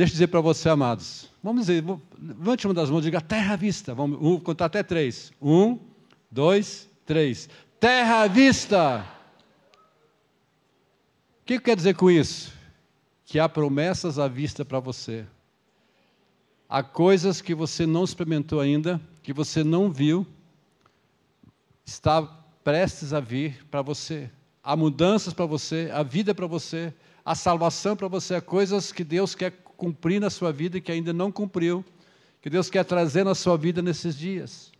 Deixa eu dizer para você, amados. Vamos dizer, levante uma das mãos e diga terra à vista. Vamos, contar até três. Um, dois, três. Terra à vista! O que quer dizer com isso? Que há promessas à vista para você. Há coisas que você não experimentou ainda, que você não viu, está prestes a vir para você. Há mudanças para você, há vida para você, há salvação para você, há coisas que Deus quer cumprir na sua vida e que ainda não cumpriu, que Deus quer trazer na sua vida nesses dias.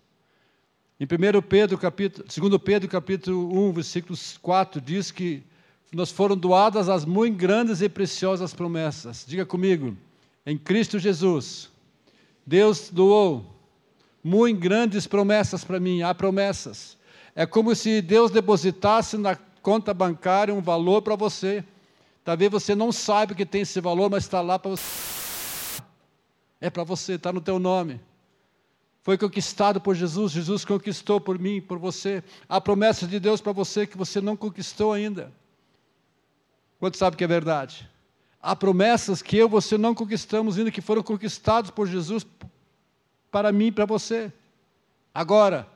Em 1 Pedro, capítulo, 2 Pedro, capítulo 1, versículo 4, diz que nos foram doadas as muito grandes e preciosas promessas. Diga comigo, em Cristo Jesus, Deus doou muito grandes promessas para mim, há promessas. É como se Deus depositasse na conta bancária um valor para você. Talvez você não saiba que tem esse valor, mas está lá para você. É para você, está no teu nome. Foi conquistado por Jesus, Jesus conquistou por mim, por você. Há promessas de Deus para você que você não conquistou ainda. Quanto sabe que é verdade? Há promessas que eu e você não conquistamos ainda, que foram conquistadas por Jesus para mim e para você. Agora,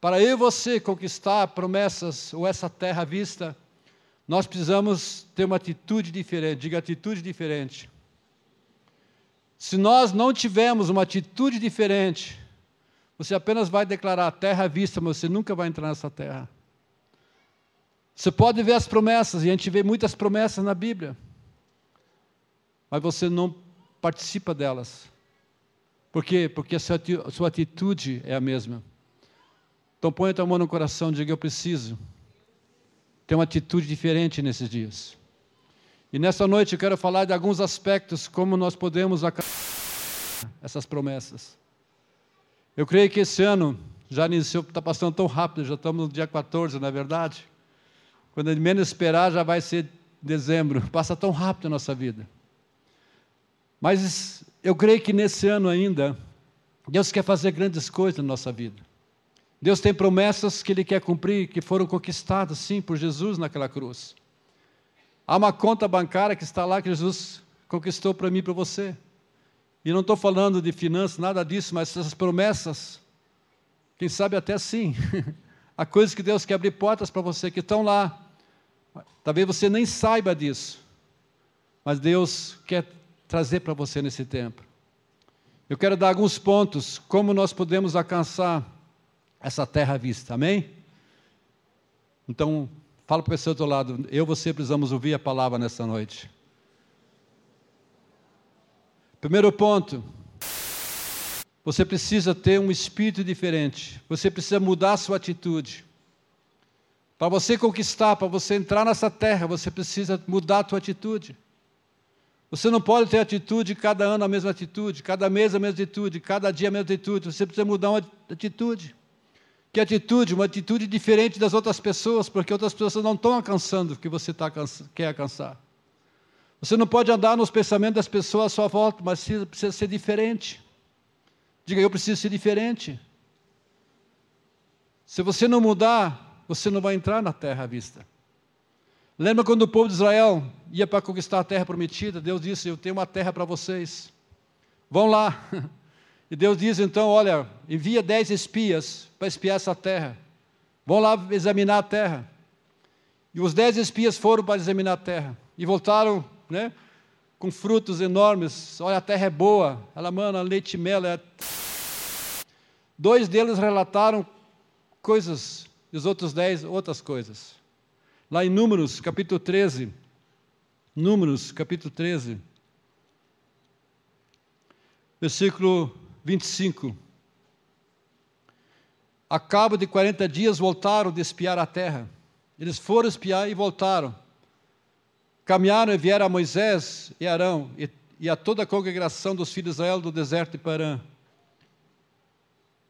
para eu e você conquistar promessas ou essa terra vista, nós precisamos ter uma atitude diferente. Diga atitude diferente. Se nós não tivermos uma atitude diferente, você apenas vai declarar terra à vista, mas você nunca vai entrar nessa terra. Você pode ver as promessas, e a gente vê muitas promessas na Bíblia, mas você não participa delas. Por quê? Porque a sua atitude é a mesma. Então põe a tua mão no coração e diga: Eu preciso ter uma atitude diferente nesses dias. E nessa noite eu quero falar de alguns aspectos como nós podemos alcançar essas promessas. Eu creio que esse ano já iniciou, está passando tão rápido, já estamos no dia 14, não é verdade? Quando ele menos esperar, já vai ser dezembro. Passa tão rápido a nossa vida. Mas eu creio que nesse ano ainda, Deus quer fazer grandes coisas na nossa vida. Deus tem promessas que Ele quer cumprir, que foram conquistadas, sim, por Jesus naquela cruz. Há uma conta bancária que está lá que Jesus conquistou para mim e para você. E não estou falando de finanças, nada disso, mas essas promessas, quem sabe até sim. Há coisas que Deus quer abrir portas para você que estão lá. Talvez você nem saiba disso, mas Deus quer trazer para você nesse tempo. Eu quero dar alguns pontos como nós podemos alcançar essa terra à vista. Amém? Então, fala para o pessoal do outro lado, eu e você precisamos ouvir a palavra nessa noite. Primeiro ponto, você precisa ter um espírito diferente, você precisa mudar a sua atitude. Para você conquistar, para você entrar nessa terra, você precisa mudar a sua atitude. Você não pode ter atitude cada ano a mesma atitude, cada mês a mesma atitude, cada dia a mesma atitude. Você precisa mudar uma atitude. Que atitude? Uma atitude diferente das outras pessoas, porque outras pessoas não estão alcançando o que você tá, quer alcançar. Você não pode andar nos pensamentos das pessoas à sua volta, mas precisa, ser diferente. Diga, eu preciso ser diferente. Se você não mudar, você não vai entrar na terra à vista. Lembra quando o povo de Israel ia para conquistar a terra prometida? Deus disse: Eu tenho uma terra para vocês. Vão lá. E Deus diz então: Olha, envia dez espias para espiar essa terra. Vão lá examinar a terra. E os dez espias foram para examinar a terra. E voltaram né, com frutos enormes. Olha, a terra é boa. Ela, mano, leite e mel. É... Dois deles relataram coisas, e os outros dez, outras coisas. Lá em Números, capítulo 13. Números, capítulo 13. Versículo 25. A cabo de 40 dias voltaram de espiar a terra. Eles foram espiar e voltaram. Caminharam e vieram a Moisés e Arão e, e a toda a congregação dos filhos de Israel do deserto de Parã.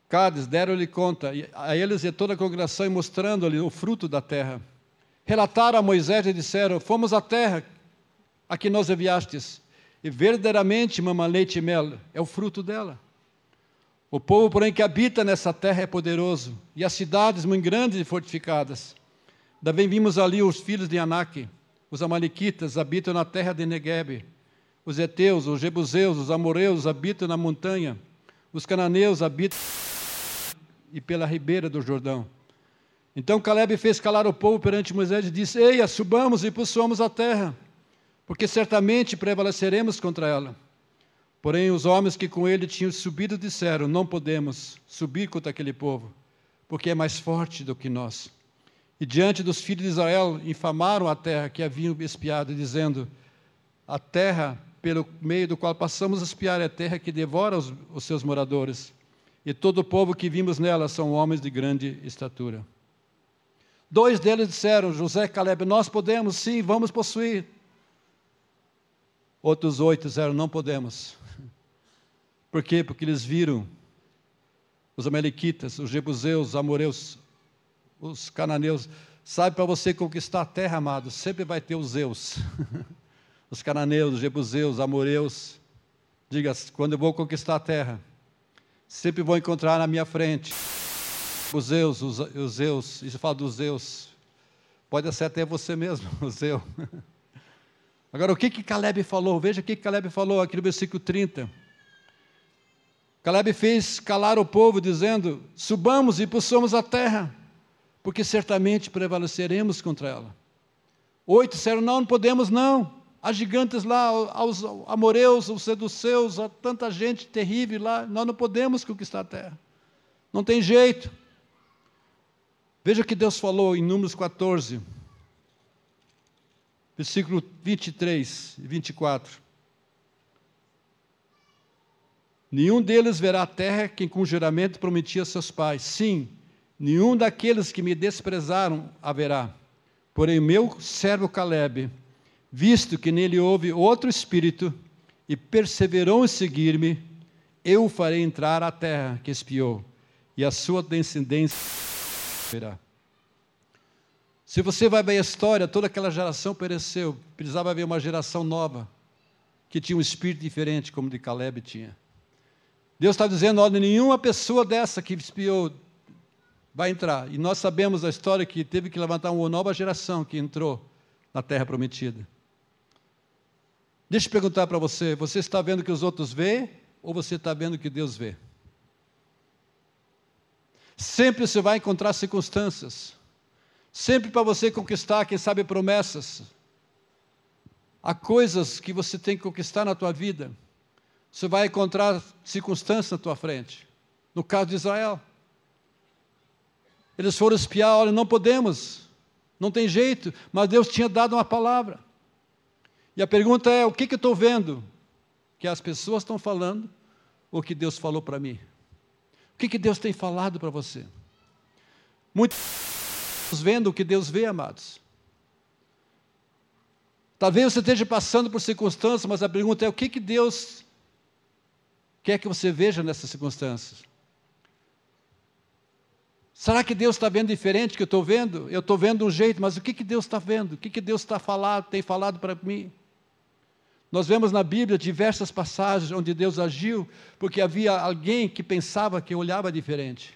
Cádiz deram-lhe conta, a eles e a toda a congregação, mostrando-lhe o fruto da terra. Relataram a Moisés e disseram: Fomos à terra a que nos enviastes, e verdadeiramente mama leite e mel, é o fruto dela. O povo, porém, que habita nessa terra é poderoso, e as cidades muito grandes e fortificadas. Também vimos ali os filhos de Anak, os amalequitas, habitam na terra de Negueb. Os heteus, os jebuseus, os amoreus habitam na montanha. Os cananeus habitam e pela ribeira do Jordão. Então Caleb fez calar o povo perante Moisés e disse: Eia, subamos e possuamos a terra, porque certamente prevaleceremos contra ela. Porém, os homens que com ele tinham subido disseram: Não podemos subir contra aquele povo, porque é mais forte do que nós. E diante dos filhos de Israel infamaram a terra que haviam espiado, dizendo: A terra pelo meio do qual passamos a espiar é a terra que devora os, os seus moradores, e todo o povo que vimos nela são homens de grande estatura. Dois deles disseram, José e Caleb, nós podemos sim, vamos possuir. Outros oito disseram, não podemos. Por quê? Porque eles viram os amalequitas, os jebuseus, os amoreus, os cananeus. Sabe, para você conquistar a terra, amado, sempre vai ter os Zeus. os cananeus, os jebuseus, os amoreus. Diga, quando eu vou conquistar a terra, sempre vou encontrar na minha frente os Zeus, os, os Zeus, isso fala dos Zeus. Pode ser até você mesmo, o Zeu. Agora, o que que Caleb falou? Veja o que Caleb falou aqui no versículo 30. Caleb fez calar o povo, dizendo: Subamos e possuamos a terra porque certamente prevaleceremos contra ela. Oito disseram: Não, não podemos, não. Há gigantes lá, aos amoreus, os seduceus, há tanta gente terrível lá, nós não podemos conquistar a terra. Não tem jeito. Veja o que Deus falou em Números 14, versículo 23 e 24. Nenhum deles verá a terra quem com juramento prometia a seus pais. Sim, Nenhum daqueles que me desprezaram haverá. Porém, meu servo Caleb, visto que nele houve outro espírito e perseverou em seguir-me, eu o farei entrar à terra que espiou, e a sua descendência verá. Se você vai ver a história, toda aquela geração pereceu, precisava haver uma geração nova, que tinha um espírito diferente, como o de Caleb tinha. Deus está dizendo: olha, nenhuma pessoa dessa que espiou vai entrar. E nós sabemos a história que teve que levantar uma nova geração que entrou na terra prometida. Deixa eu perguntar para você: você está vendo o que os outros vê ou você está vendo o que Deus vê? Sempre você vai encontrar circunstâncias. Sempre para você conquistar, quem sabe, promessas. Há coisas que você tem que conquistar na tua vida. Você vai encontrar circunstâncias na tua frente. No caso de Israel. Eles foram espiar, olha, não podemos, não tem jeito, mas Deus tinha dado uma palavra. E a pergunta é: o que, que eu estou vendo? Que as pessoas estão falando ou que Deus falou para mim? O que, que Deus tem falado para você? Muitos vendo o que Deus vê, amados. Talvez você esteja passando por circunstâncias, mas a pergunta é: o que, que Deus quer que você veja nessas circunstâncias? Será que Deus está vendo diferente que eu estou vendo? Eu estou vendo um jeito, mas o que, que Deus está vendo? O que, que Deus está falando, tem falado para mim? Nós vemos na Bíblia diversas passagens onde Deus agiu, porque havia alguém que pensava que olhava diferente,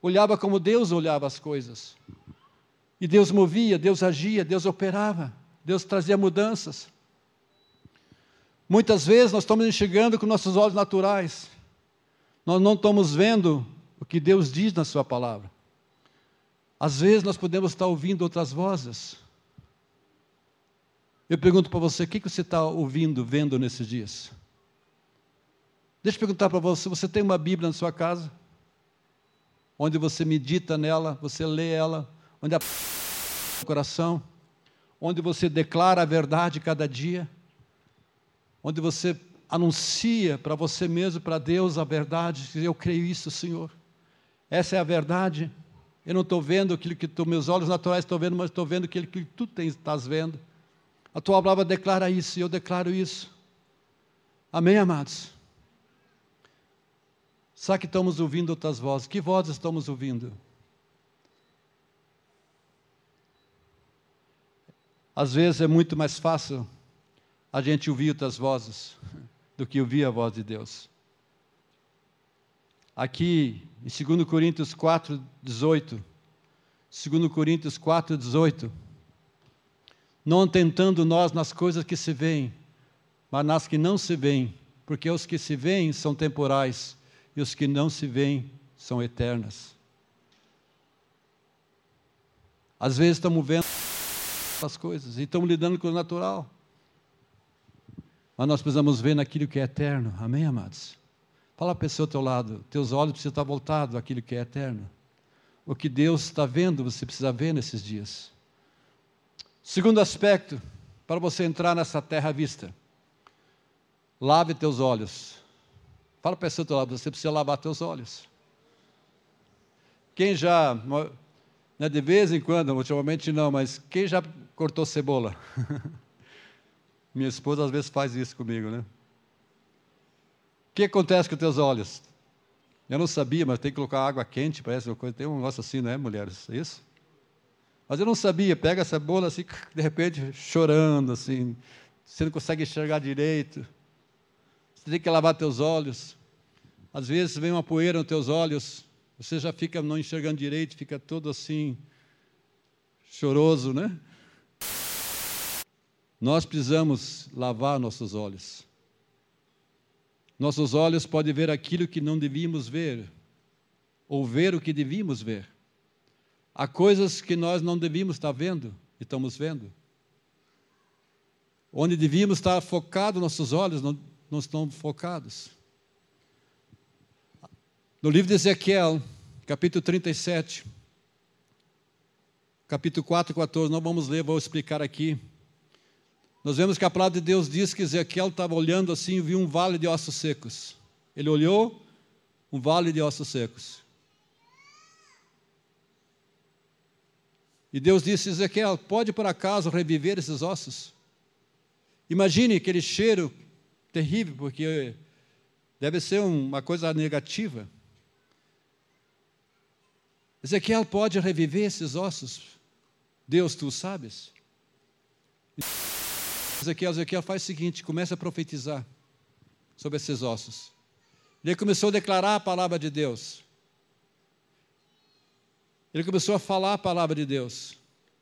olhava como Deus olhava as coisas. E Deus movia, Deus agia, Deus operava, Deus trazia mudanças. Muitas vezes nós estamos enxergando com nossos olhos naturais, nós não estamos vendo o que Deus diz na Sua palavra. Às vezes nós podemos estar ouvindo outras vozes. Eu pergunto para você, o que você está ouvindo, vendo nesses dias? Deixa eu perguntar para você, você tem uma Bíblia na sua casa? Onde você medita nela, você lê ela, onde a coração, onde você declara a verdade cada dia, onde você anuncia para você mesmo, para Deus, a verdade, eu creio isso, Senhor. Essa é a verdade. Eu não estou vendo aquilo que tu, meus olhos naturais estão vendo, mas estou vendo aquilo que tu tens, estás vendo. A tua palavra declara isso e eu declaro isso. Amém, amados? Será que estamos ouvindo outras vozes? Que vozes estamos ouvindo? Às vezes é muito mais fácil a gente ouvir outras vozes do que ouvir a voz de Deus. Aqui em 2 Coríntios 4, 18. 2 Coríntios 4, 18. Não tentando nós nas coisas que se veem, mas nas que não se veem, porque os que se veem são temporais e os que não se veem são eternas. Às vezes estamos vendo as coisas e estamos lidando com o natural. Mas nós precisamos ver naquilo que é eterno. Amém, amados? Fala a pessoa ao teu lado, teus olhos precisam estar voltados àquilo que é eterno. O que Deus está vendo, você precisa ver nesses dias. Segundo aspecto, para você entrar nessa terra à vista, lave teus olhos. Fala para a pessoa ao teu lado, você precisa lavar teus olhos. Quem já, né, de vez em quando, ultimamente não, mas quem já cortou cebola? Minha esposa às vezes faz isso comigo, né? O que acontece com teus olhos? Eu não sabia, mas tem que colocar água quente, parece uma coisa. Tem um negócio assim, não é, mulheres? É isso? Mas eu não sabia. Pega essa bola assim, de repente, chorando, assim. Você não consegue enxergar direito. Você tem que lavar teus olhos. Às vezes vem uma poeira nos teus olhos, você já fica não enxergando direito, fica todo assim, choroso, né? Nós precisamos lavar nossos olhos. Nossos olhos podem ver aquilo que não devíamos ver, ou ver o que devíamos ver. Há coisas que nós não devíamos estar vendo e estamos vendo. Onde devíamos estar focados, nossos olhos não, não estão focados. No livro de Ezequiel, capítulo 37, capítulo 4 e 14, não vamos ler, vou explicar aqui. Nós vemos que a palavra de Deus diz que Ezequiel estava olhando assim e viu um vale de ossos secos. Ele olhou um vale de ossos secos. E Deus disse: Ezequiel, pode por acaso reviver esses ossos? Imagine aquele cheiro terrível, porque deve ser uma coisa negativa. Ezequiel pode reviver esses ossos? Deus, tu sabes? Ezequiel, Ezequiel faz o seguinte: começa a profetizar sobre esses ossos. Ele começou a declarar a palavra de Deus. Ele começou a falar a palavra de Deus.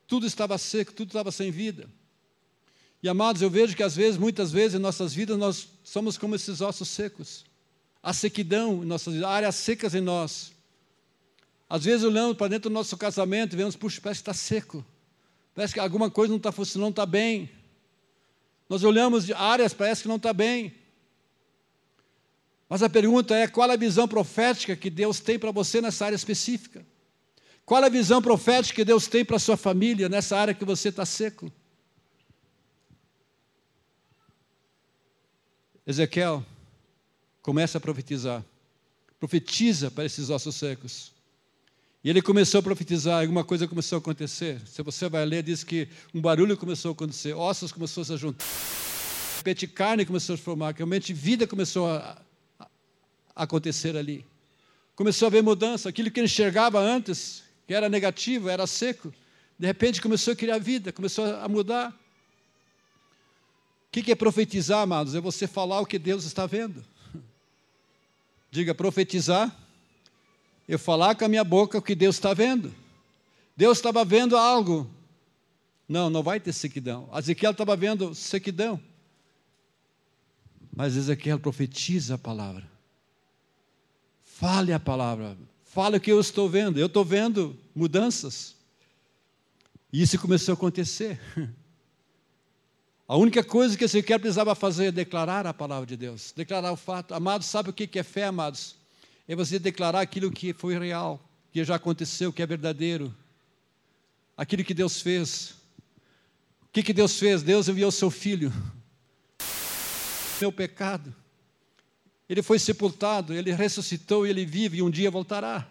Tudo estava seco, tudo estava sem vida. E amados, eu vejo que às vezes, muitas vezes em nossas vidas, nós somos como esses ossos secos. A sequidão em nossas vidas, áreas secas em nós. Às vezes olhamos para dentro do nosso casamento e vemos, puxa, parece que está seco. Parece que alguma coisa não está funcionando, não está bem. Nós olhamos de áreas, parece que não está bem. Mas a pergunta é: qual a visão profética que Deus tem para você nessa área específica? Qual a visão profética que Deus tem para a sua família nessa área que você está seco? Ezequiel começa a profetizar. Profetiza para esses ossos secos. E ele começou a profetizar, alguma coisa começou a acontecer. Se você vai ler, diz que um barulho começou a acontecer, ossos começaram a se juntar, de repente carne começou a se formar, realmente vida começou a, a acontecer ali. Começou a haver mudança, aquilo que ele enxergava antes, que era negativo, era seco, de repente começou a criar vida, começou a mudar. O que é profetizar, amados? É você falar o que Deus está vendo. Diga, profetizar eu falar com a minha boca o que Deus está vendo. Deus estava vendo algo. Não, não vai ter sequidão. Ezequiel estava vendo sequidão. Mas Ezequiel profetiza a palavra. Fale a palavra. Fale o que eu estou vendo. Eu estou vendo mudanças. E isso começou a acontecer. A única coisa que Ezequiel precisava fazer é declarar a palavra de Deus, declarar o fato. Amados, sabe o que é fé, amados? É você declarar aquilo que foi real, que já aconteceu, que é verdadeiro, aquilo que Deus fez. O que, que Deus fez? Deus enviou seu filho, meu pecado. Ele foi sepultado, ele ressuscitou, ele vive e um dia voltará.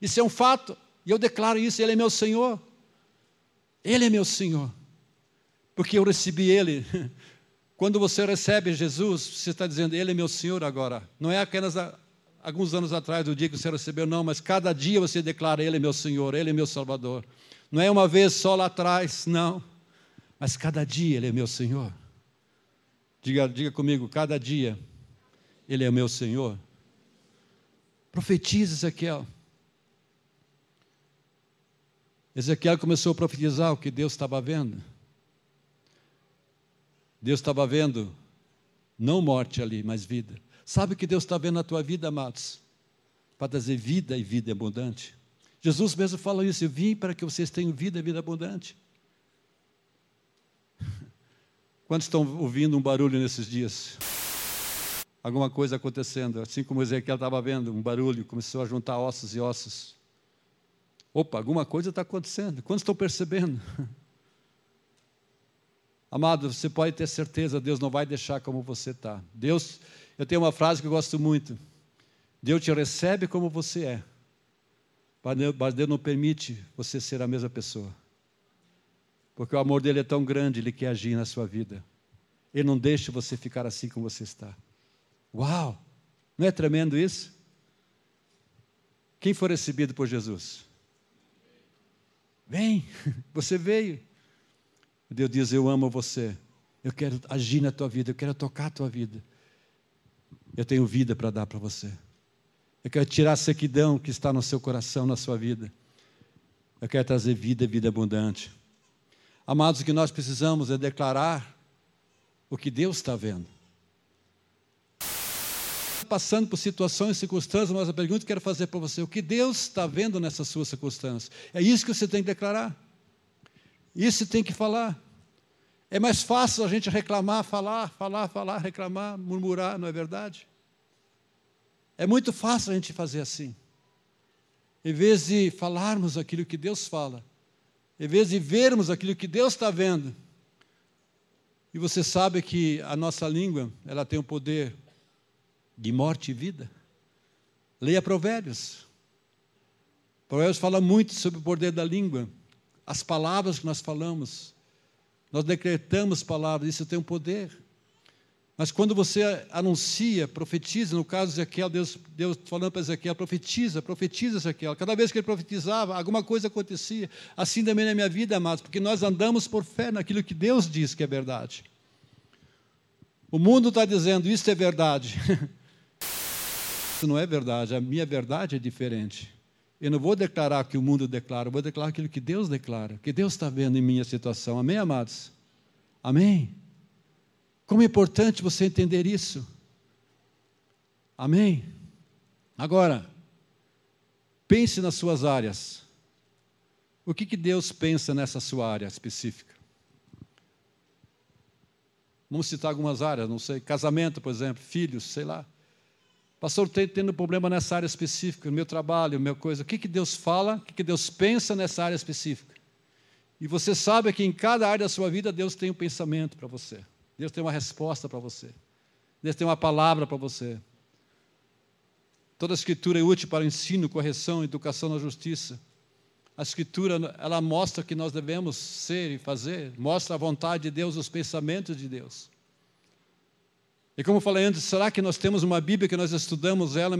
Isso é um fato, e eu declaro isso: Ele é meu Senhor. Ele é meu Senhor, porque eu recebi Ele. Quando você recebe Jesus, você está dizendo, Ele é meu Senhor agora. Não é apenas a, alguns anos atrás, do dia que você recebeu, não, mas cada dia você declara: Ele é meu Senhor, Ele é meu Salvador. Não é uma vez só lá atrás, não, mas cada dia Ele é meu Senhor. Diga, diga comigo: cada dia Ele é meu Senhor. Profetiza, Ezequiel. Ezequiel começou a profetizar o que Deus estava vendo. Deus estava vendo Não morte ali, mas vida. Sabe o que Deus está vendo na tua vida, amados? Para trazer vida e vida abundante. Jesus mesmo fala isso: Eu vim para que vocês tenham vida e vida abundante. Quantos estão ouvindo um barulho nesses dias? Alguma coisa acontecendo, assim como Ezequiel estava vendo, um barulho, começou a juntar ossos e ossos. Opa, alguma coisa está acontecendo. Quantos estão percebendo? Amado, você pode ter certeza, Deus não vai deixar como você está. Deus, eu tenho uma frase que eu gosto muito. Deus te recebe como você é, mas Deus não permite você ser a mesma pessoa. Porque o amor dele é tão grande, ele quer agir na sua vida. Ele não deixa você ficar assim como você está. Uau! Não é tremendo isso? Quem foi recebido por Jesus? Vem, você veio. Deus diz: Eu amo você. Eu quero agir na tua vida, eu quero tocar a tua vida. Eu tenho vida para dar para você. Eu quero tirar a sequidão que está no seu coração, na sua vida. Eu quero trazer vida, vida abundante. Amados, o que nós precisamos é declarar o que Deus está vendo. Passando por situações e circunstâncias, mas a pergunta que quero fazer para você: o que Deus está vendo nessas suas circunstâncias? É isso que você tem que declarar. Isso tem que falar. É mais fácil a gente reclamar, falar, falar, falar, reclamar, murmurar, não é verdade? É muito fácil a gente fazer assim. Em vez de falarmos aquilo que Deus fala, em vez de vermos aquilo que Deus está vendo, e você sabe que a nossa língua, ela tem o poder de morte e vida. Leia Provérbios. Provérbios fala muito sobre o poder da língua, as palavras que nós falamos. Nós decretamos palavras, isso tem um poder. Mas quando você anuncia, profetiza, no caso de Ezequiel, Deus, Deus falando para Ezequiel, profetiza, profetiza Ezequiel. Cada vez que ele profetizava, alguma coisa acontecia. Assim também na minha vida, amados, porque nós andamos por fé naquilo que Deus diz que é verdade. O mundo está dizendo, isso é verdade. isso não é verdade, a minha verdade é diferente. Eu não vou declarar o que o mundo declara, eu vou declarar aquilo que Deus declara, que Deus está vendo em minha situação. Amém, amados? Amém? Como é importante você entender isso. Amém? Agora, pense nas suas áreas. O que, que Deus pensa nessa sua área específica? Vamos citar algumas áreas, não sei, casamento, por exemplo, filhos, sei lá. Pastor, estou tendo problema nessa área específica, no meu trabalho, minha coisa. O que, que Deus fala, o que, que Deus pensa nessa área específica? E você sabe que em cada área da sua vida Deus tem um pensamento para você. Deus tem uma resposta para você. Deus tem uma palavra para você. Toda a escritura é útil para ensino, correção, educação na justiça. A escritura, ela mostra que nós devemos ser e fazer, mostra a vontade de Deus, os pensamentos de Deus. E como eu falei antes, será que nós temos uma Bíblia que nós estudamos ela,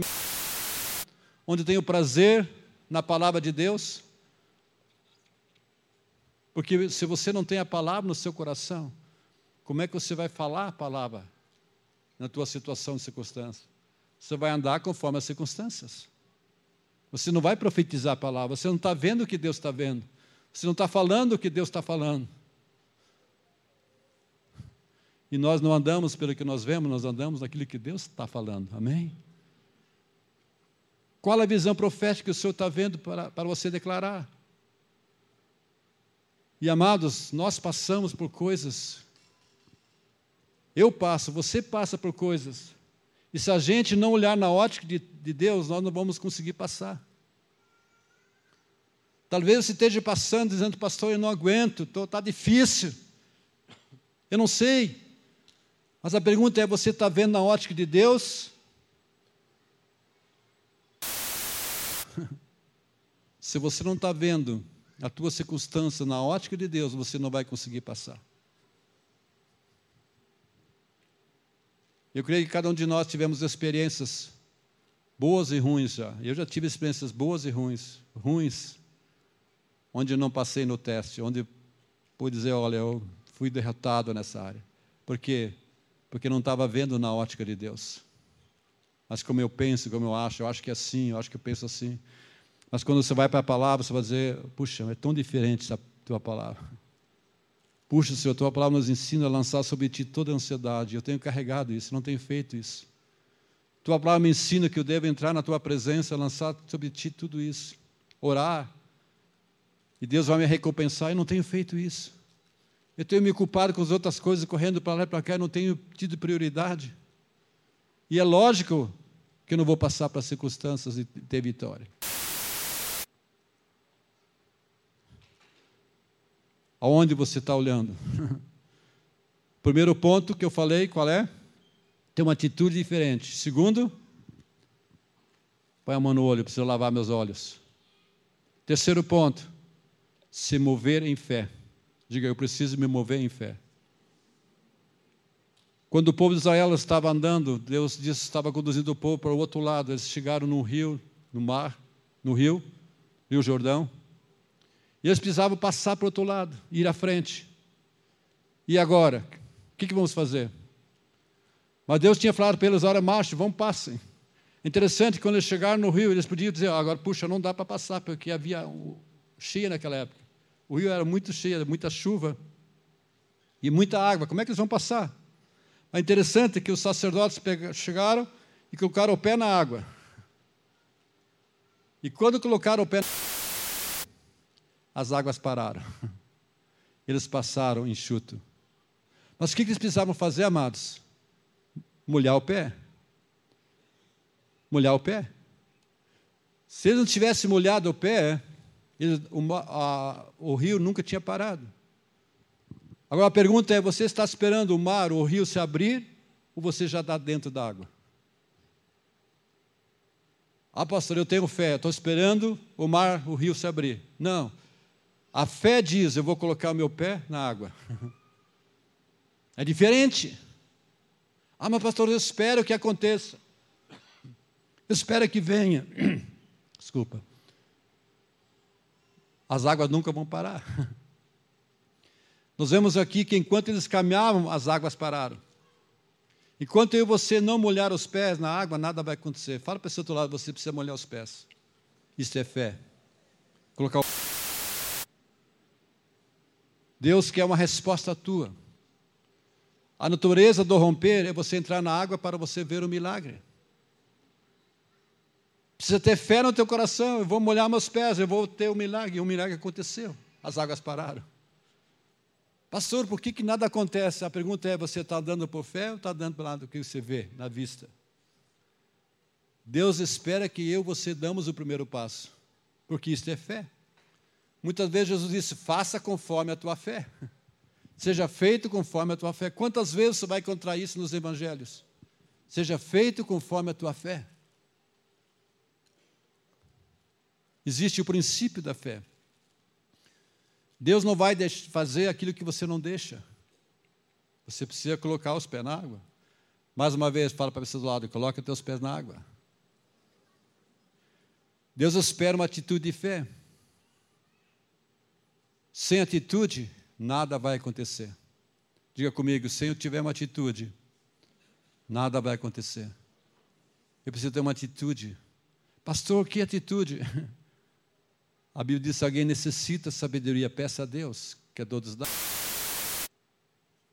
onde tem o prazer na palavra de Deus? Porque se você não tem a palavra no seu coração, como é que você vai falar a palavra na tua situação e circunstância? Você vai andar conforme as circunstâncias. Você não vai profetizar a palavra, você não está vendo o que Deus está vendo. Você não está falando o que Deus está falando. E nós não andamos pelo que nós vemos, nós andamos naquilo que Deus está falando. Amém? Qual a visão profética que o Senhor está vendo para, para você declarar? E amados, nós passamos por coisas eu passo, você passa por coisas. E se a gente não olhar na ótica de, de Deus, nós não vamos conseguir passar. Talvez você esteja passando dizendo, pastor, eu não aguento, está difícil. Eu não sei. Mas a pergunta é: você está vendo na ótica de Deus? Se você não está vendo a tua circunstância na ótica de Deus, você não vai conseguir passar. Eu creio que cada um de nós tivemos experiências boas e ruins já. Eu já tive experiências boas e ruins. Ruins, onde eu não passei no teste, onde pude dizer: olha, eu fui derrotado nessa área. Por quê? Porque não estava vendo na ótica de Deus. Mas como eu penso, como eu acho, eu acho que é assim, eu acho que eu penso assim. Mas quando você vai para a palavra, você vai dizer: puxa, é tão diferente essa tua palavra. Puxa, Senhor, tua palavra nos ensina a lançar sobre ti toda a ansiedade. Eu tenho carregado isso, não tenho feito isso. Tua palavra me ensina que eu devo entrar na tua presença, lançar sobre ti tudo isso. Orar. E Deus vai me recompensar. Eu não tenho feito isso. Eu tenho me culpado com as outras coisas, correndo para lá e para cá, e não tenho tido prioridade. E é lógico que eu não vou passar para as circunstâncias e ter vitória. Aonde você está olhando? Primeiro ponto que eu falei, qual é? Ter uma atitude diferente. Segundo, põe a mão no olho, preciso lavar meus olhos. Terceiro ponto, se mover em fé. Diga, eu preciso me mover em fé. Quando o povo de Israel estava andando, Deus disse estava conduzindo o povo para o outro lado. Eles chegaram no rio, no mar, no rio, Rio Jordão. E eles precisavam passar para o outro lado, ir à frente. E agora? O que, que vamos fazer? Mas Deus tinha falado para eles: olha, marcha, vão, passem. Interessante, quando eles chegaram no rio, eles podiam dizer: agora, puxa, não dá para passar, porque havia cheia naquela época. O rio era muito cheio, muita chuva e muita água. Como é que eles vão passar? É interessante que os sacerdotes chegaram e colocaram o pé na água. E quando colocaram o pé as águas pararam. Eles passaram enxuto. Mas o que eles precisavam fazer, amados? Molhar o pé. Molhar o pé. Se eles não tivessem molhado o pé, o, a, o rio nunca tinha parado. Agora a pergunta é: você está esperando o mar, o rio se abrir, ou você já está dentro da água? Ah, pastor, eu tenho fé, estou esperando o mar, o rio se abrir. Não. A fé diz: eu vou colocar o meu pé na água. É diferente. Ah, mas pastor, eu espero que aconteça. Eu espero que venha. Desculpa. As águas nunca vão parar. Nós vemos aqui que enquanto eles caminhavam, as águas pararam. Enquanto eu e você não molhar os pés na água, nada vai acontecer. Fala para esse outro lado, você precisa molhar os pés. Isso é fé. Colocar o Deus quer uma resposta tua. A natureza do romper é você entrar na água para você ver o milagre. Precisa ter fé no teu coração. Eu vou molhar meus pés, eu vou ter o milagre. E o milagre aconteceu. As águas pararam. Pastor, por que, que nada acontece? A pergunta é: você está dando por fé ou está dando pelo lado que você vê na vista? Deus espera que eu e você damos o primeiro passo, porque isso é fé. Muitas vezes Jesus disse: faça conforme a tua fé. Seja feito conforme a tua fé. Quantas vezes você vai encontrar isso nos evangelhos? Seja feito conforme a tua fé. Existe o princípio da fé. Deus não vai fazer aquilo que você não deixa. Você precisa colocar os pés na água. Mais uma vez, fala para você do lado, coloca teus pés na água. Deus espera uma atitude de fé. Sem atitude, nada vai acontecer. Diga comigo, se eu tiver uma atitude, nada vai acontecer. Eu preciso ter uma atitude. Pastor, que atitude? A Bíblia diz: se alguém necessita sabedoria, peça a Deus, que é todos dá.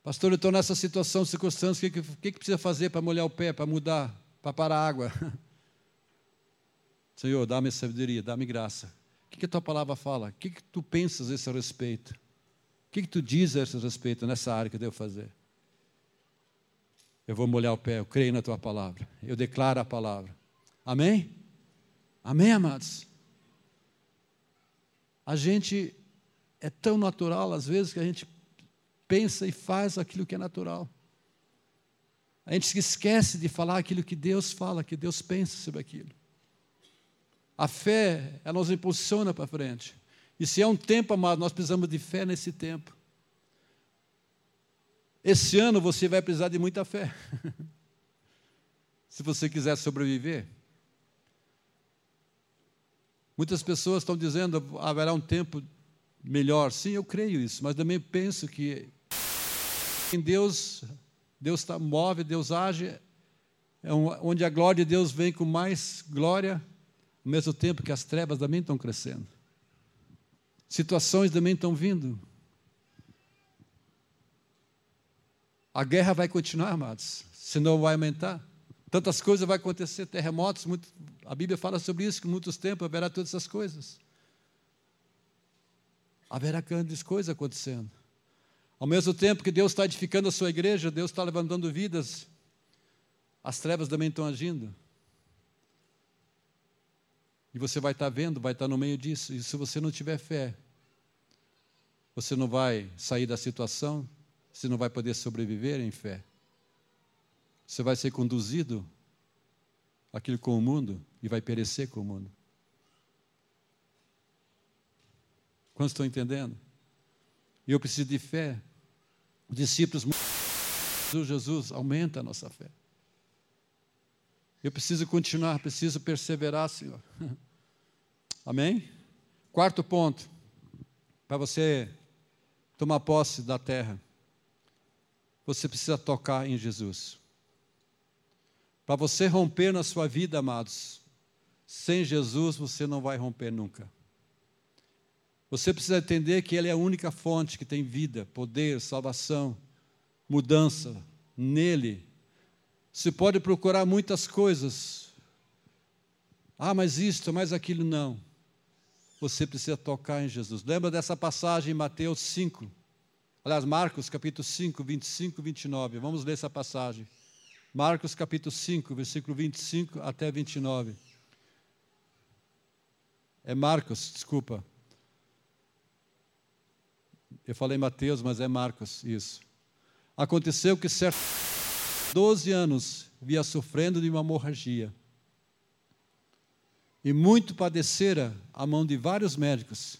Pastor, eu estou nessa situação, circunstância, o que, que, que precisa fazer para molhar o pé, para mudar, para parar a água? Senhor, dá-me sabedoria, dá-me graça que, que a tua palavra fala? O que, que tu pensas a esse respeito? O que, que tu dizes a esse respeito nessa área que eu devo fazer? Eu vou molhar o pé, eu creio na tua palavra, eu declaro a palavra. Amém? Amém, amados? A gente é tão natural, às vezes, que a gente pensa e faz aquilo que é natural. A gente esquece de falar aquilo que Deus fala, que Deus pensa sobre aquilo. A fé, ela nos impulsiona para frente. E se é um tempo, amado, nós precisamos de fé nesse tempo. Esse ano você vai precisar de muita fé. se você quiser sobreviver. Muitas pessoas estão dizendo haverá um tempo melhor. Sim, eu creio isso, mas também penso que em Deus, Deus tá, move, Deus age, é onde a glória de Deus vem com mais glória, ao mesmo tempo que as trevas também estão crescendo. Situações também estão vindo. A guerra vai continuar, amados, senão vai aumentar. Tantas coisas vão acontecer, terremotos, muito, a Bíblia fala sobre isso, que muitos tempos haverá todas essas coisas. Haverá grandes coisas acontecendo. Ao mesmo tempo que Deus está edificando a sua igreja, Deus está levantando vidas, as trevas também estão agindo. E você vai estar vendo, vai estar no meio disso. E se você não tiver fé, você não vai sair da situação, você não vai poder sobreviver em fé. Você vai ser conduzido aquilo com o mundo e vai perecer com o mundo. Quantos estão entendendo? Eu preciso de fé. Os discípulos Jesus aumenta a nossa fé. Eu preciso continuar, preciso perseverar, Senhor. Amém? Quarto ponto, para você tomar posse da terra, você precisa tocar em Jesus. Para você romper na sua vida, amados, sem Jesus você não vai romper nunca. Você precisa entender que Ele é a única fonte que tem vida, poder, salvação, mudança. Nele você pode procurar muitas coisas. Ah, mas isto, mas aquilo não. Você precisa tocar em Jesus. Lembra dessa passagem em Mateus 5? Aliás, Marcos capítulo 5, 25 e 29. Vamos ler essa passagem. Marcos capítulo 5, versículo 25 até 29. É Marcos, desculpa. Eu falei Mateus, mas é Marcos, isso. Aconteceu que certo 12 anos via sofrendo de uma hemorragia. E muito padecera a mão de vários médicos,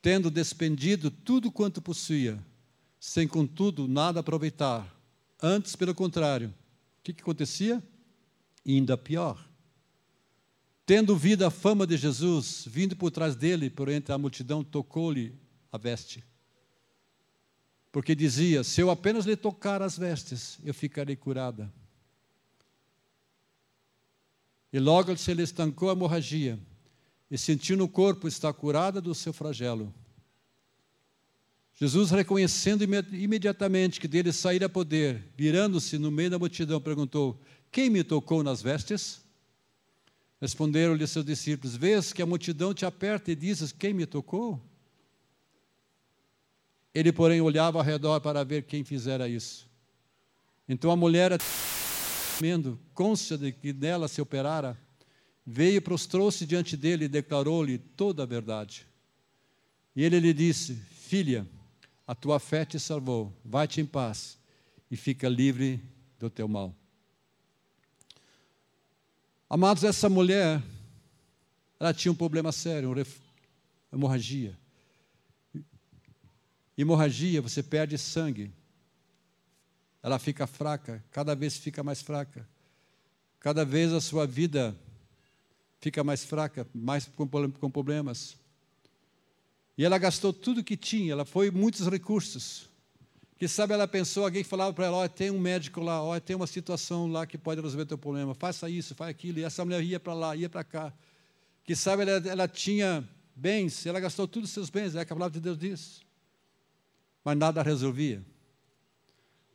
tendo despendido tudo quanto possuía, sem contudo nada aproveitar. Antes, pelo contrário, o que, que acontecia? Ainda pior. Tendo ouvido a fama de Jesus, vindo por trás dele, por entre a multidão, tocou-lhe a veste porque dizia: Se eu apenas lhe tocar as vestes, eu ficarei curada. E logo se lhe estancou a hemorragia, e sentiu no corpo estar curada do seu flagelo. Jesus, reconhecendo imediatamente que dele saíra poder, virando-se no meio da multidão, perguntou: Quem me tocou nas vestes? Responderam-lhe seus discípulos: Vês que a multidão te aperta e dizes: Quem me tocou? Ele, porém, olhava ao redor para ver quem fizera isso. Então a mulher, temendo, cônscia de que nela se operara, veio, prostrou-se diante dele e declarou-lhe toda a verdade. E ele lhe disse: Filha, a tua fé te salvou, vai-te em paz e fica livre do teu mal. Amados, essa mulher, ela tinha um problema sério, uma hemorragia. Hemorragia, você perde sangue. Ela fica fraca, cada vez fica mais fraca. Cada vez a sua vida fica mais fraca, mais com problemas. E ela gastou tudo que tinha, ela foi muitos recursos. Que sabe, ela pensou, alguém falava para ela, olha, tem um médico lá, olha, tem uma situação lá que pode resolver teu problema, faça isso, faça aquilo. E essa mulher ia para lá, ia para cá. Que sabe, ela, ela tinha bens, ela gastou todos os seus bens, é que a palavra de Deus diz mas nada resolvia.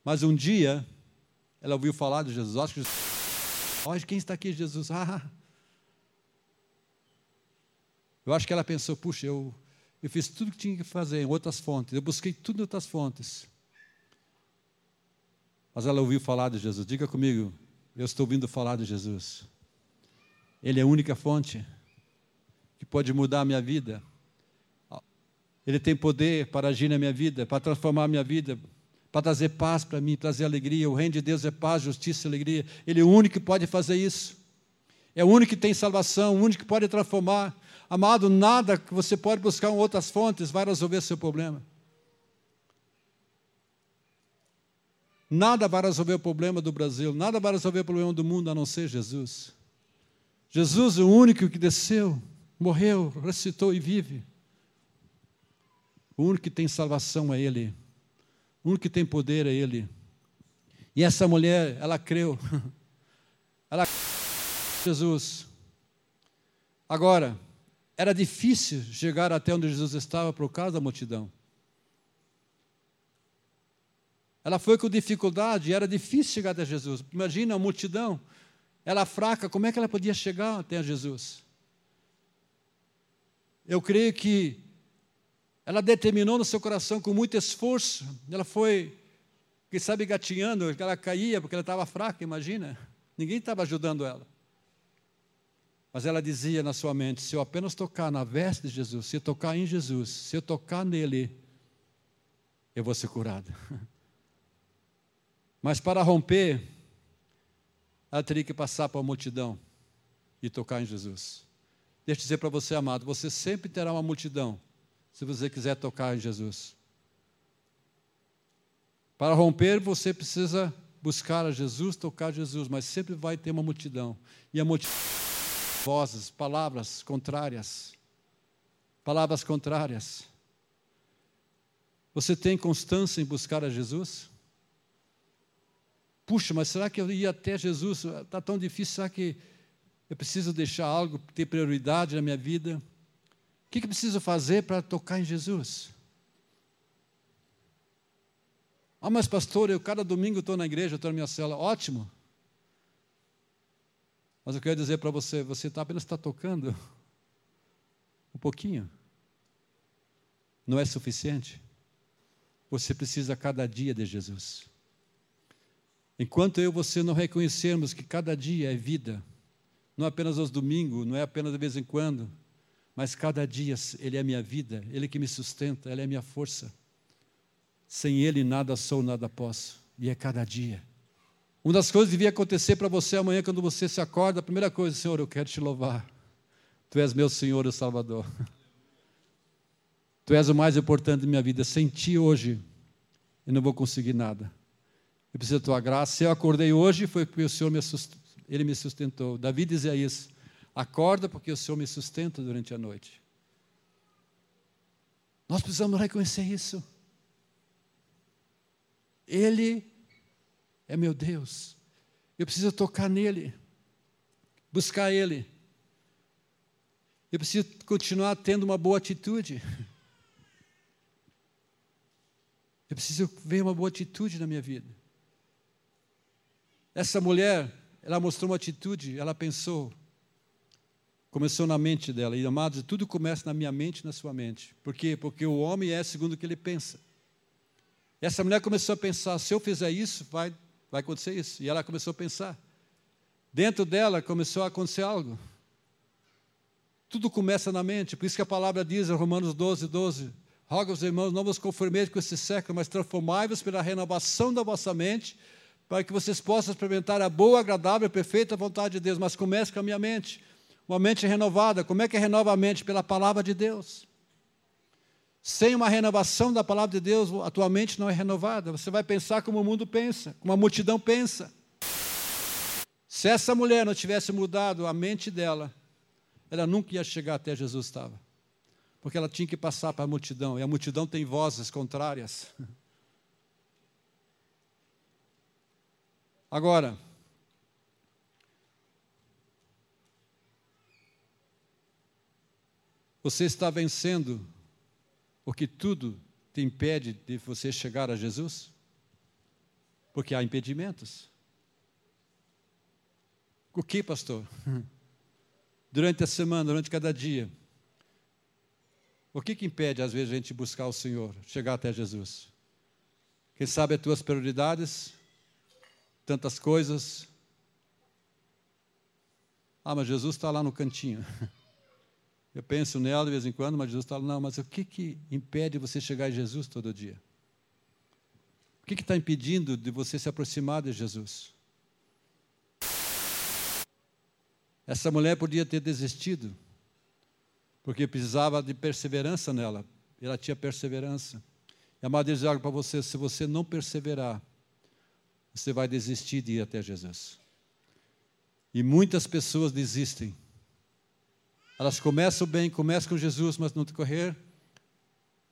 Mas um dia, ela ouviu falar de Jesus. Acho que olha quem está aqui, Jesus. Ah. Eu acho que ela pensou, puxa, eu, eu fiz tudo que tinha que fazer em outras fontes. Eu busquei tudo em outras fontes. Mas ela ouviu falar de Jesus. Diga comigo, eu estou ouvindo falar de Jesus. Ele é a única fonte que pode mudar a minha vida. Ele tem poder para agir na minha vida, para transformar a minha vida, para trazer paz para mim, trazer alegria. O reino de Deus é paz, justiça e alegria. Ele é o único que pode fazer isso. É o único que tem salvação, o único que pode transformar. Amado, nada que você pode buscar em outras fontes vai resolver seu problema. Nada vai resolver o problema do Brasil, nada vai resolver o problema do mundo a não ser Jesus. Jesus é o único que desceu, morreu, ressuscitou e vive. O único que tem salvação é Ele. O único que tem poder é Ele. E essa mulher, ela creu. Ela Jesus. Agora, era difícil chegar até onde Jesus estava por causa da multidão. Ela foi com dificuldade, era difícil chegar até Jesus. Imagina a multidão, ela fraca, como é que ela podia chegar até Jesus? Eu creio que ela determinou no seu coração com muito esforço, ela foi, quem sabe, gatinhando, ela caía porque ela estava fraca, imagina. Ninguém estava ajudando ela. Mas ela dizia na sua mente: se eu apenas tocar na veste de Jesus, se eu tocar em Jesus, se eu tocar nele, eu vou ser curada. Mas para romper, ela teria que passar por uma multidão e tocar em Jesus. Deixa eu dizer para você, amado, você sempre terá uma multidão se você quiser tocar em Jesus. Para romper, você precisa buscar a Jesus, tocar a Jesus, mas sempre vai ter uma multidão. E a multidão vozes, palavras contrárias. Palavras contrárias. Você tem constância em buscar a Jesus? Puxa, mas será que eu ia até Jesus? Está tão difícil, será que eu preciso deixar algo ter prioridade na minha vida? O que, que preciso fazer para tocar em Jesus? Ah, mas pastor, eu cada domingo estou na igreja, estou na minha cela. Ótimo. Mas eu quero dizer para você, você tá, apenas está tocando um pouquinho. Não é suficiente. Você precisa cada dia de Jesus. Enquanto eu e você não reconhecermos que cada dia é vida, não apenas aos domingos, não é apenas de vez em quando, mas cada dia Ele é minha vida, Ele que me sustenta, Ele é minha força. Sem Ele nada sou, nada posso, e é cada dia. Uma das coisas que devia acontecer para você amanhã, quando você se acorda, a primeira coisa, Senhor, eu quero te louvar. Tu és meu Senhor e Salvador. Tu és o mais importante da minha vida. Sem ti hoje, eu não vou conseguir nada. Eu preciso da tua graça. Se eu acordei hoje, foi porque o Senhor me ele me sustentou. Davi dizia isso. Acorda porque o Senhor me sustenta durante a noite. Nós precisamos reconhecer isso. Ele é meu Deus. Eu preciso tocar nele, buscar ele. Eu preciso continuar tendo uma boa atitude. Eu preciso ver uma boa atitude na minha vida. Essa mulher, ela mostrou uma atitude, ela pensou, começou na mente dela. E amados, tudo começa na minha mente e na sua mente. Por quê? Porque o homem é segundo o que ele pensa. Essa mulher começou a pensar: se eu fizer isso, vai, vai acontecer isso. E ela começou a pensar. Dentro dela começou a acontecer algo. Tudo começa na mente, por isso que a palavra diz em Romanos 12, 12: Roga aos irmãos, não vos conformeis com esse século, mas transformai-vos pela renovação da vossa mente, para que vocês possam experimentar a boa, agradável e perfeita vontade de Deus. Mas comece com a minha mente, uma mente renovada. Como é que renova a mente? Pela palavra de Deus. Sem uma renovação da palavra de Deus, a tua mente não é renovada. Você vai pensar como o mundo pensa, como a multidão pensa. Se essa mulher não tivesse mudado a mente dela, ela nunca ia chegar até Jesus estava. Porque ela tinha que passar para a multidão, e a multidão tem vozes contrárias. Agora, você está vencendo porque tudo te impede de você chegar a Jesus? Porque há impedimentos. O que, pastor? Durante a semana, durante cada dia. O que, que impede, às vezes, a gente buscar o Senhor, chegar até Jesus? Quem sabe as tuas prioridades, tantas coisas. Ah, mas Jesus está lá no cantinho. Eu penso nela de vez em quando, mas Jesus está lá. Não, mas o que, que impede você chegar a Jesus todo dia? O que está impedindo de você se aproximar de Jesus? Essa mulher podia ter desistido, porque precisava de perseverança nela. Ela tinha perseverança. E a Madre diz algo para você: se você não perseverar, você vai desistir de ir até Jesus. E muitas pessoas desistem. Elas começam bem, começam com Jesus, mas no decorrer,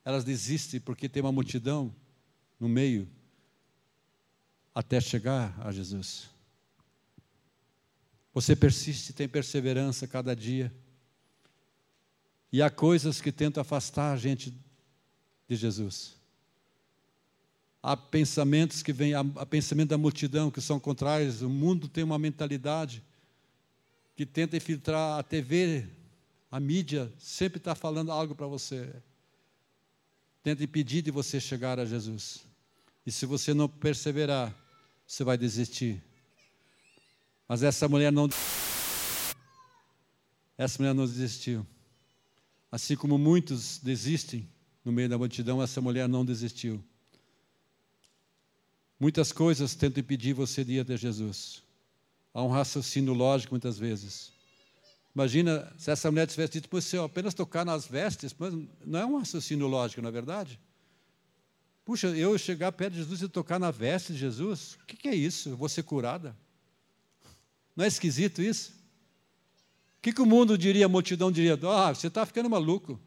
elas desistem porque tem uma multidão no meio até chegar a Jesus. Você persiste, tem perseverança cada dia. E há coisas que tentam afastar a gente de Jesus. Há pensamentos que vêm, há, pensamento da multidão que são contrários. O mundo tem uma mentalidade que tenta infiltrar a TV, a mídia sempre está falando algo para você. Tenta impedir de você chegar a Jesus. E se você não perseverar, você vai desistir. Mas essa mulher não essa mulher não desistiu. Assim como muitos desistem no meio da multidão, essa mulher não desistiu. Muitas coisas tentam impedir você de ir até Jesus. Há um raciocínio lógico muitas vezes. Imagina se essa mulher tivesse dito, se eu apenas tocar nas vestes, mas não é um raciocínio lógico, na é verdade? Puxa, eu chegar perto de Jesus e tocar na veste de Jesus, o que, que é isso? Eu vou ser curada? Não é esquisito isso? O que, que o mundo diria, a multidão diria? Ah, você está ficando maluco.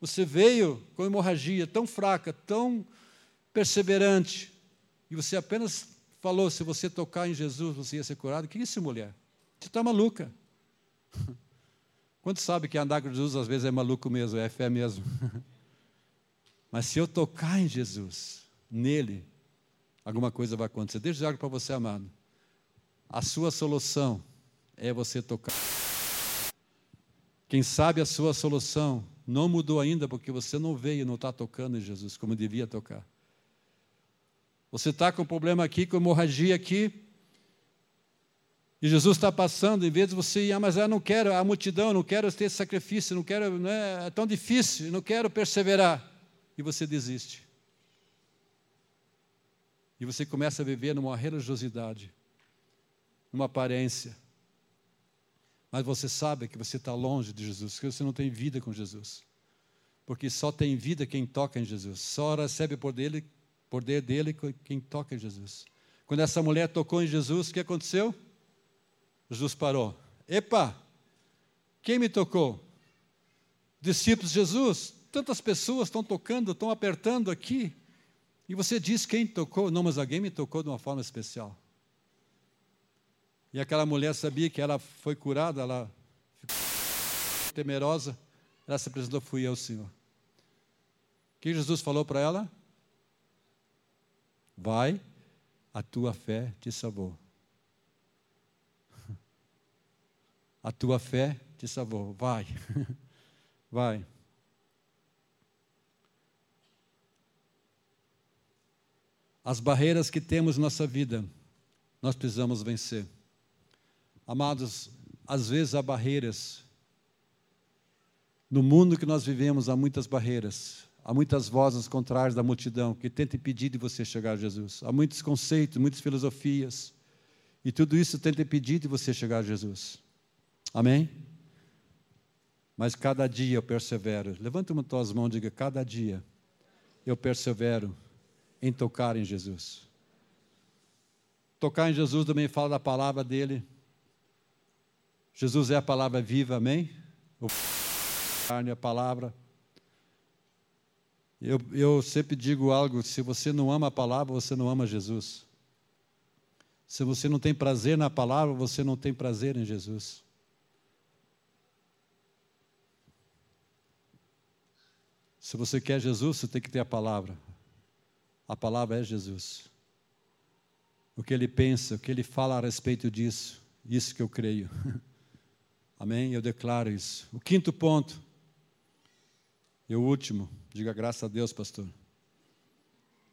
Você veio com hemorragia tão fraca, tão perseverante, e você apenas falou: se você tocar em Jesus, você ia ser curado. Que isso, mulher? Você está maluca. Quantos sabe que andar com Jesus às vezes é maluco mesmo, é fé mesmo? Mas se eu tocar em Jesus, nele, alguma coisa vai acontecer. Deixa eu dizer algo para você, amado. A sua solução é você tocar. Quem sabe a sua solução não mudou ainda porque você não veio não está tocando em Jesus como devia tocar. Você está com problema aqui, com hemorragia aqui, e Jesus está passando, em vez de você ir, ah, mas eu não quero a multidão, não quero ter sacrifício, não quero, né, é tão difícil, não quero perseverar. E você desiste. E você começa a viver numa religiosidade, numa aparência. Mas você sabe que você está longe de Jesus, que você não tem vida com Jesus. Porque só tem vida quem toca em Jesus. Só recebe por dele, poder dele quem toca em Jesus. Quando essa mulher tocou em Jesus, o que aconteceu? Jesus parou. Epa! Quem me tocou? Discípulos de Jesus. Tantas pessoas estão tocando, estão apertando aqui. E você diz quem tocou? Não, mas alguém me tocou de uma forma especial. E aquela mulher sabia que ela foi curada, ela ficou temerosa. Ela se apresentou, fui eu, Senhor. O que Jesus falou para ela? Vai, a tua fé te salvou. A tua fé te salvou. Vai. Vai. As barreiras que temos na nossa vida, nós precisamos vencer. Amados, às vezes há barreiras. No mundo que nós vivemos, há muitas barreiras. Há muitas vozes contrárias da multidão que tentam impedir de você chegar a Jesus. Há muitos conceitos, muitas filosofias. E tudo isso tenta impedir de você chegar a Jesus. Amém? Mas cada dia eu persevero. Levanta uma tuas mãos e diga: cada dia eu persevero em tocar em Jesus. Tocar em Jesus também fala da palavra dele. Jesus é a palavra viva, amém? O carne é a palavra. Eu, eu sempre digo algo: se você não ama a palavra, você não ama Jesus. Se você não tem prazer na palavra, você não tem prazer em Jesus. Se você quer Jesus, você tem que ter a palavra. A palavra é Jesus. O que ele pensa, o que ele fala a respeito disso, isso que eu creio. Amém? Eu declaro isso. O quinto ponto, e o último, diga graças a Deus, pastor.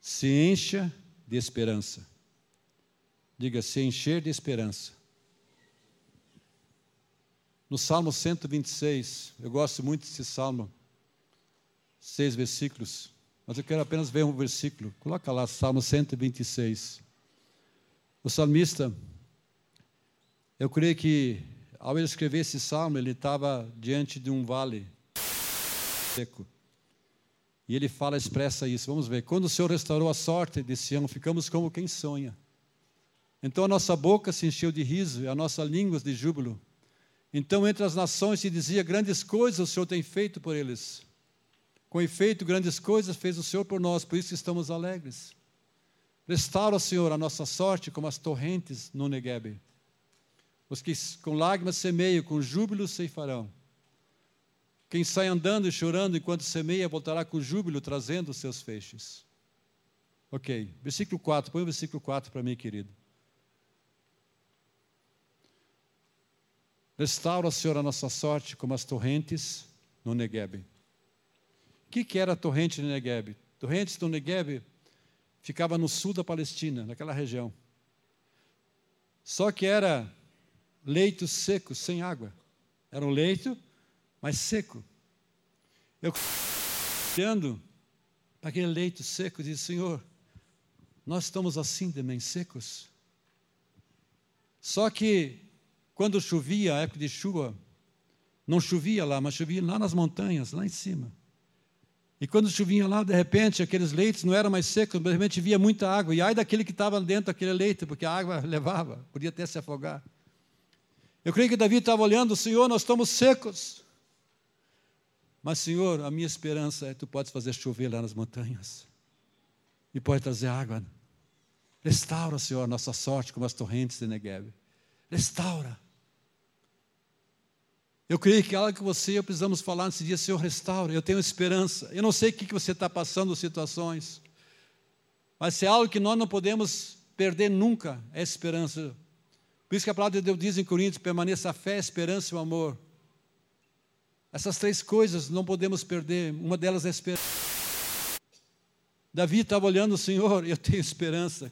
Se encha de esperança. Diga, se encher de esperança. No Salmo 126, eu gosto muito desse salmo, seis versículos, mas eu quero apenas ver um versículo. Coloca lá, Salmo 126. O salmista, eu creio que ao ele escrever esse salmo, ele estava diante de um vale seco. E ele fala, expressa isso. Vamos ver. Quando o Senhor restaurou a sorte de Sião, ficamos como quem sonha. Então a nossa boca se encheu de riso e a nossa língua de júbilo. Então entre as nações se dizia: grandes coisas o Senhor tem feito por eles. Com efeito, grandes coisas fez o Senhor por nós, por isso estamos alegres. Restaura, Senhor, a nossa sorte como as torrentes no Negueb. Os que com lágrimas semeiam, com júbilo ceifarão. Quem sai andando e chorando enquanto semeia, voltará com júbilo, trazendo os seus feixes. Ok, versículo 4, põe o versículo 4 para mim, querido. Restaura, Senhor, a nossa sorte como as torrentes no Negueb. O que, que era a torrente no Negueb? Torrentes do Negueb ficava no sul da Palestina, naquela região. Só que era leitos secos, sem água. Era um leito, mas seco. Eu olhando para aquele leito seco, disse, Senhor, nós estamos assim também secos. Só que quando chovia, a época de chuva, não chovia lá, mas chovia lá nas montanhas, lá em cima. E quando chovia lá, de repente, aqueles leitos não eram mais secos, de repente via muita água. E ai daquele que estava dentro daquele leito, porque a água levava, podia até se afogar. Eu creio que Davi estava olhando, Senhor, nós estamos secos. Mas, Senhor, a minha esperança é que tu podes fazer chover lá nas montanhas. E pode trazer água. Restaura, Senhor, a nossa sorte como as torrentes de Negev. Restaura. Eu creio que algo que você e eu precisamos falar nesse dia, Senhor, restaura. Eu tenho esperança. Eu não sei o que você está passando, situações. Mas é algo que nós não podemos perder nunca, é a esperança. Por isso que a palavra de Deus diz em Coríntios: permaneça a fé, a esperança e o amor. Essas três coisas não podemos perder. Uma delas é a esperança. Davi estava olhando o Senhor, eu tenho esperança.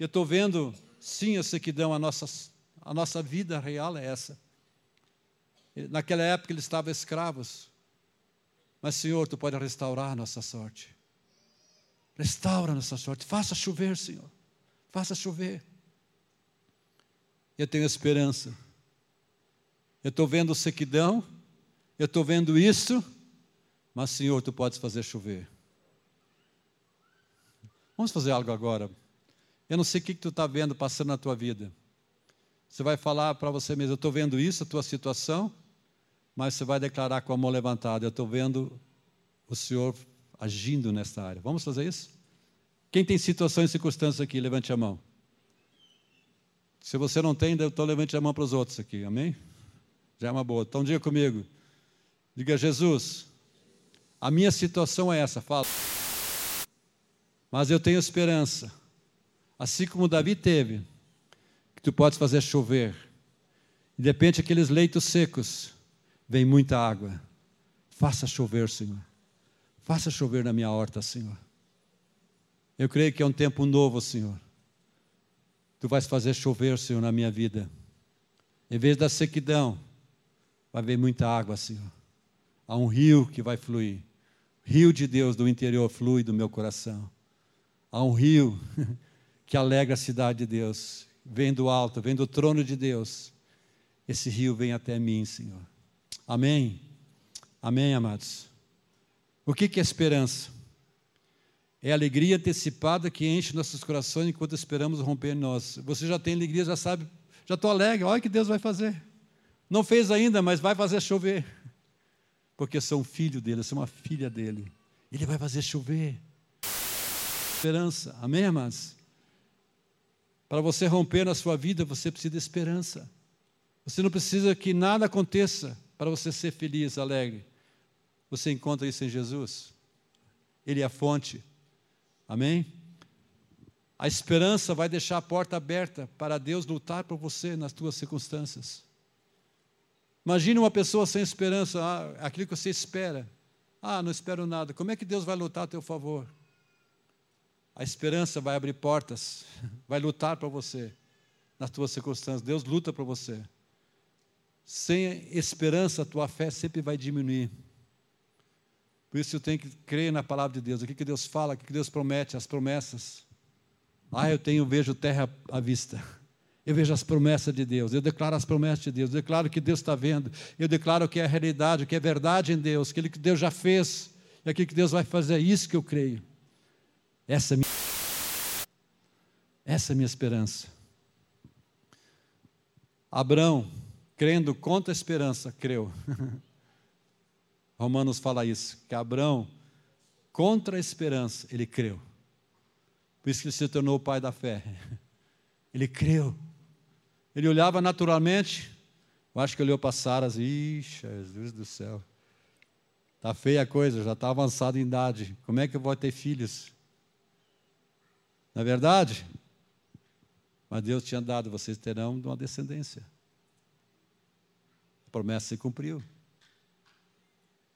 Eu estou vendo, sim, a sequidão, a nossa, a nossa vida real é essa. Naquela época eles estavam escravos. Mas, Senhor, Tu pode restaurar a nossa sorte. Restaura a nossa sorte. Faça chover, Senhor. Faça chover. Eu tenho esperança. Eu estou vendo sequidão. Eu estou vendo isso. Mas, Senhor, Tu podes fazer chover. Vamos fazer algo agora. Eu não sei o que, que tu está vendo passando na tua vida. Você vai falar para você mesmo: Eu estou vendo isso, a tua situação mas você vai declarar com a mão levantada: Eu estou vendo o Senhor agindo nesta área. Vamos fazer isso? Quem tem situações e circunstâncias aqui, levante a mão. Se você não tem, então levante a mão para os outros aqui, amém? Já é uma boa. Então diga comigo. Diga, Jesus, a minha situação é essa, fala. Mas eu tenho esperança. Assim como Davi teve, que tu podes fazer chover. E de repente aqueles leitos secos vem muita água. Faça chover, Senhor. Faça chover na minha horta, Senhor. Eu creio que é um tempo novo, Senhor. Tu vais fazer chover, Senhor, na minha vida. Em vez da sequidão, vai vir muita água, Senhor. Há um rio que vai fluir. Rio de Deus do interior flui do meu coração. Há um rio que alegra a cidade de Deus. Vem do alto, vem do trono de Deus. Esse rio vem até mim, Senhor. Amém? Amém, amados? O que é esperança? É a alegria antecipada que enche nossos corações enquanto esperamos romper em nós. Você já tem alegria, já sabe, já estou alegre, olha o que Deus vai fazer. Não fez ainda, mas vai fazer chover. Porque um filho dele, sou uma filha dele. Ele vai fazer chover. Esperança, amém, amados? Para você romper na sua vida, você precisa de esperança. Você não precisa que nada aconteça para você ser feliz, alegre. Você encontra isso em Jesus. Ele é a fonte. Amém? A esperança vai deixar a porta aberta para Deus lutar por você nas tuas circunstâncias. Imagine uma pessoa sem esperança, ah, aquilo que você espera. Ah, não espero nada. Como é que Deus vai lutar a teu favor? A esperança vai abrir portas, vai lutar para você nas tuas circunstâncias. Deus luta para você. Sem esperança, a tua fé sempre vai diminuir. Por isso eu tenho que crer na palavra de Deus. O que, que Deus fala, o que, que Deus promete, as promessas. Ah, eu tenho, vejo terra à vista. Eu vejo as promessas de Deus, eu declaro as promessas de Deus, eu declaro que Deus está vendo, eu declaro que é a realidade, que é verdade em Deus, aquilo que Deus já fez e aquilo que Deus vai fazer, é isso que eu creio. Essa é minha, essa é minha esperança. Abraão, crendo contra a esperança, creu. Romanos fala isso, que Abraão, contra a esperança, ele creu. Por isso que ele se tornou o pai da fé. Ele creu. Ele olhava naturalmente, eu acho que olhou para Sara e ixi, Jesus do céu. Está feia a coisa, já está avançado em idade. Como é que eu vou ter filhos? Na é verdade? Mas Deus tinha dado, vocês terão uma descendência. A promessa se cumpriu.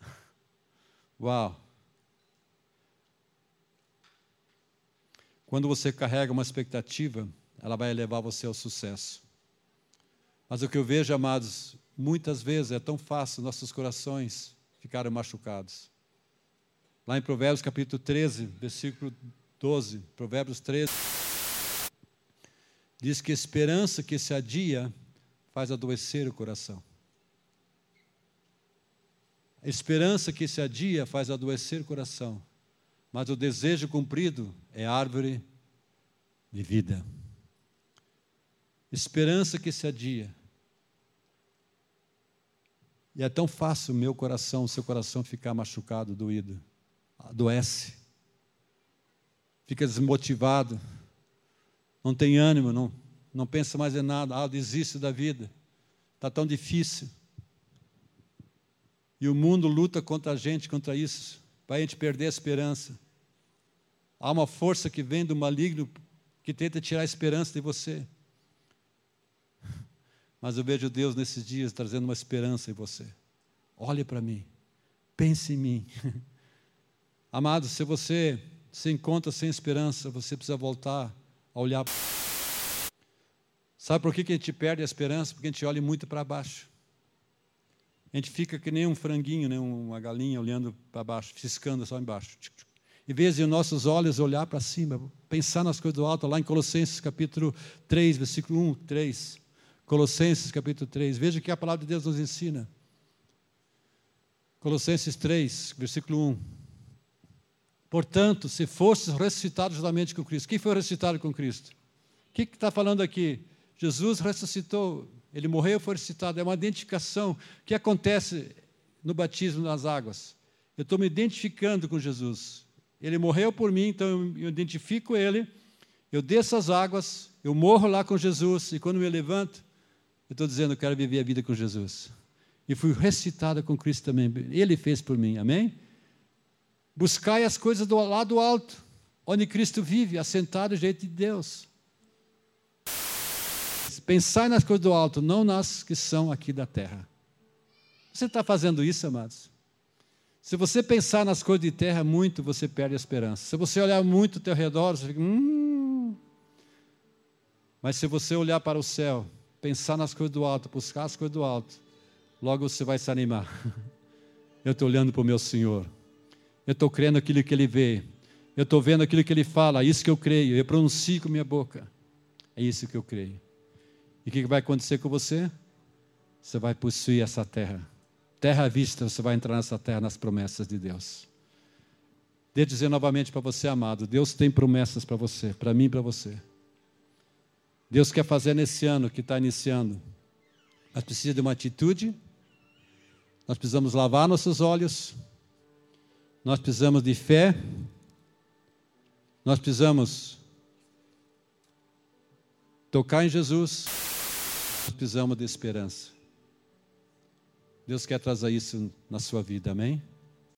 Uau! Quando você carrega uma expectativa, ela vai levar você ao sucesso. Mas o que eu vejo, amados, muitas vezes é tão fácil nossos corações ficarem machucados. Lá em Provérbios capítulo 13, versículo 12, Provérbios 13, diz que a esperança que se adia faz adoecer o coração. A esperança que se adia faz adoecer o coração, mas o desejo cumprido é árvore de vida. Esperança que se adia. E é tão fácil o meu coração, o seu coração ficar machucado, doído, adoece, fica desmotivado, não tem ânimo, não, não pensa mais em nada, ah, desiste da vida, está tão difícil. E o mundo luta contra a gente, contra isso, para a gente perder a esperança. Há uma força que vem do maligno que tenta tirar a esperança de você. Mas eu vejo Deus nesses dias trazendo uma esperança em você. Olhe para mim, pense em mim. Amado, se você se encontra sem esperança, você precisa voltar a olhar. Sabe por que a gente perde a esperança? Porque a gente olha muito para baixo. A gente fica que nem um franguinho, né? uma galinha olhando para baixo, ciscando só embaixo. Em vez de nossos olhos olhar para cima, pensar nas coisas do alto, lá em Colossenses capítulo 3, versículo 1, 3. Colossenses capítulo 3. Veja o que a palavra de Deus nos ensina. Colossenses 3, versículo 1. Portanto, se fostes ressuscitados juntamente com Cristo. Quem foi ressuscitado com Cristo? O que está falando aqui? Jesus ressuscitou, ele morreu e foi ressuscitado. É uma identificação. Que acontece no batismo nas águas? Eu estou me identificando com Jesus. Ele morreu por mim, então eu identifico ele. Eu desço as águas, eu morro lá com Jesus, e quando me levanto, eu estou dizendo, eu quero viver a vida com Jesus. E fui ressuscitado com Cristo também. Ele fez por mim, amém? Buscai as coisas do lado alto, onde Cristo vive, assentado do jeito de Deus. Pensai nas coisas do alto, não nas que são aqui da terra. Você está fazendo isso, amados? Se você pensar nas coisas de terra muito, você perde a esperança. Se você olhar muito ao teu redor, você fica. Hum. Mas se você olhar para o céu, pensar nas coisas do alto, buscar as coisas do alto, logo você vai se animar. Eu estou olhando para o meu Senhor. Eu estou crendo aquilo que Ele vê. Eu estou vendo aquilo que Ele fala. É isso que eu creio. Eu pronuncio com minha boca. É isso que eu creio. E o que vai acontecer com você? Você vai possuir essa terra. Terra à vista, você vai entrar nessa terra nas promessas de Deus. Eu dizer novamente para você, amado: Deus tem promessas para você, para mim e para você. Deus quer fazer nesse ano que está iniciando. Mas precisa de uma atitude, nós precisamos lavar nossos olhos, nós precisamos de fé, nós precisamos tocar em Jesus, nós precisamos de esperança. Deus quer trazer isso na sua vida, amém?